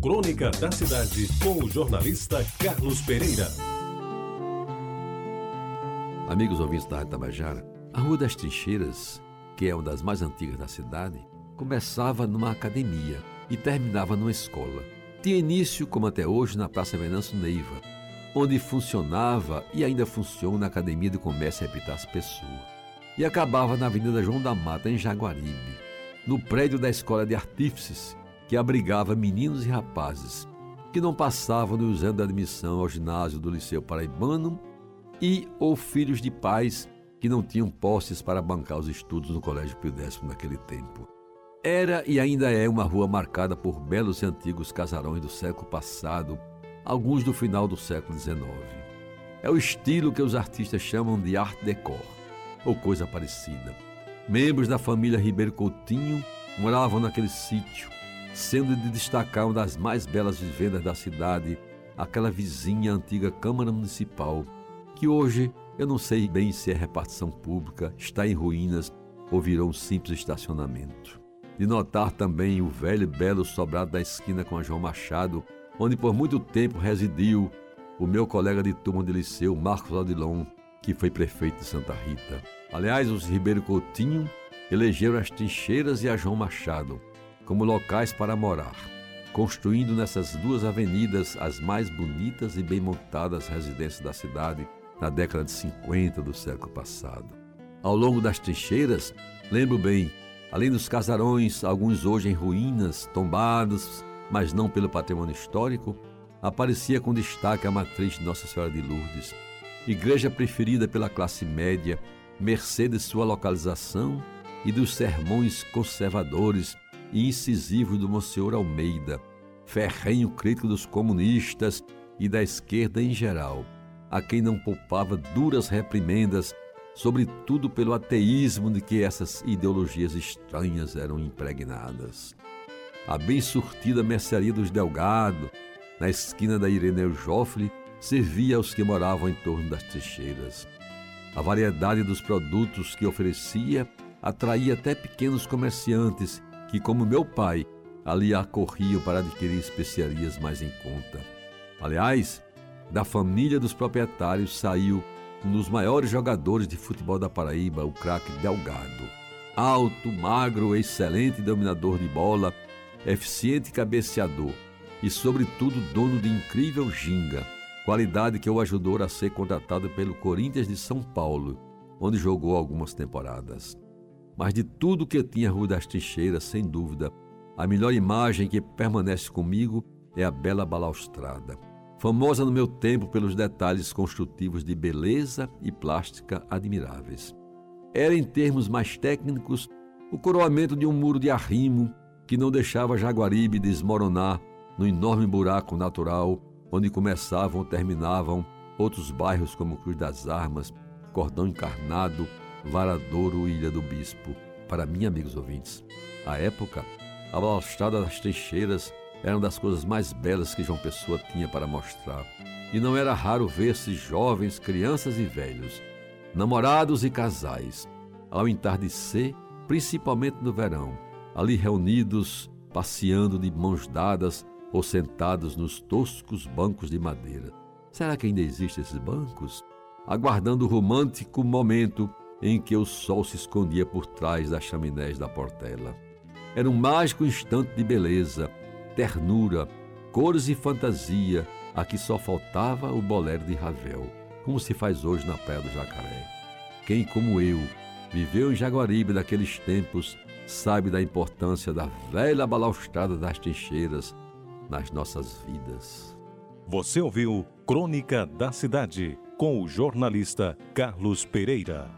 Crônica da Cidade, com o jornalista Carlos Pereira. Amigos ouvintes da Rádio Tabajara, a Rua das Trincheiras, que é uma das mais antigas da cidade, começava numa academia e terminava numa escola. Tinha início, como até hoje, na Praça Venâncio Neiva, onde funcionava e ainda funciona a Academia de Comércio Epitácio Pessoa. E acabava na Avenida João da Mata, em Jaguaribe, no prédio da Escola de Artífices, que abrigava meninos e rapazes que não passavam no exame de admissão ao ginásio do Liceu Paraibano e ou filhos de pais que não tinham posses para bancar os estudos no Colégio Pio X naquele tempo. Era e ainda é uma rua marcada por belos e antigos casarões do século passado, alguns do final do século XIX. É o estilo que os artistas chamam de art décor, ou coisa parecida. Membros da família Ribeiro Coutinho moravam naquele sítio, sendo de destacar uma das mais belas vivendas da cidade, aquela vizinha antiga Câmara Municipal, que hoje eu não sei bem se é repartição pública, está em ruínas ou virou um simples estacionamento. De notar também o velho e belo sobrado da esquina com a João Machado, onde por muito tempo residiu o meu colega de turma de liceu, Marcos Odilon, que foi prefeito de Santa Rita. Aliás, os Ribeiro Coutinho elegeram as trincheiras e a João Machado, como locais para morar, construindo nessas duas avenidas as mais bonitas e bem montadas residências da cidade na década de 50 do século passado. Ao longo das trincheiras, lembro bem, além dos casarões, alguns hoje em ruínas, tombados, mas não pelo patrimônio histórico, aparecia com destaque a matriz de Nossa Senhora de Lourdes, igreja preferida pela classe média, mercê de sua localização e dos sermões conservadores e incisivo do Monsenhor Almeida, ferrenho crítico dos comunistas e da esquerda em geral, a quem não poupava duras reprimendas, sobretudo pelo ateísmo de que essas ideologias estranhas eram impregnadas. A bem surtida mercearia dos Delgado, na esquina da Ireneu Joffre, servia aos que moravam em torno das trincheiras. A variedade dos produtos que oferecia atraía até pequenos comerciantes que, como meu pai, ali acorriam para adquirir especiarias mais em conta. Aliás, da família dos proprietários saiu um dos maiores jogadores de futebol da Paraíba, o craque Delgado. Alto, magro, excelente dominador de bola, eficiente cabeceador e, sobretudo, dono de incrível ginga, qualidade que o ajudou a ser contratado pelo Corinthians de São Paulo, onde jogou algumas temporadas. Mas de tudo que tinha Rua das Trincheiras, sem dúvida, a melhor imagem que permanece comigo é a bela balaustrada. Famosa no meu tempo pelos detalhes construtivos de beleza e plástica admiráveis. Era, em termos mais técnicos, o coroamento de um muro de arrimo que não deixava Jaguaribe desmoronar no enorme buraco natural onde começavam ou terminavam outros bairros como Cruz das Armas, Cordão Encarnado, Varadouro Ilha do Bispo. Para mim, amigos ouvintes, à época, a balaustrada das trincheiras era uma das coisas mais belas que João Pessoa tinha para mostrar. E não era raro ver-se jovens, crianças e velhos, namorados e casais, ao entardecer, principalmente no verão, ali reunidos, passeando de mãos dadas ou sentados nos toscos bancos de madeira. Será que ainda existem esses bancos? Aguardando o romântico momento em que o sol se escondia por trás das chaminés da portela. Era um mágico instante de beleza, ternura, cores e fantasia, a que só faltava o bolero de Ravel, como se faz hoje na Praia do Jacaré. Quem, como eu, viveu em Jaguaribe daqueles tempos, sabe da importância da velha balaustrada das trincheiras nas nossas vidas. Você ouviu Crônica da Cidade com o jornalista Carlos Pereira.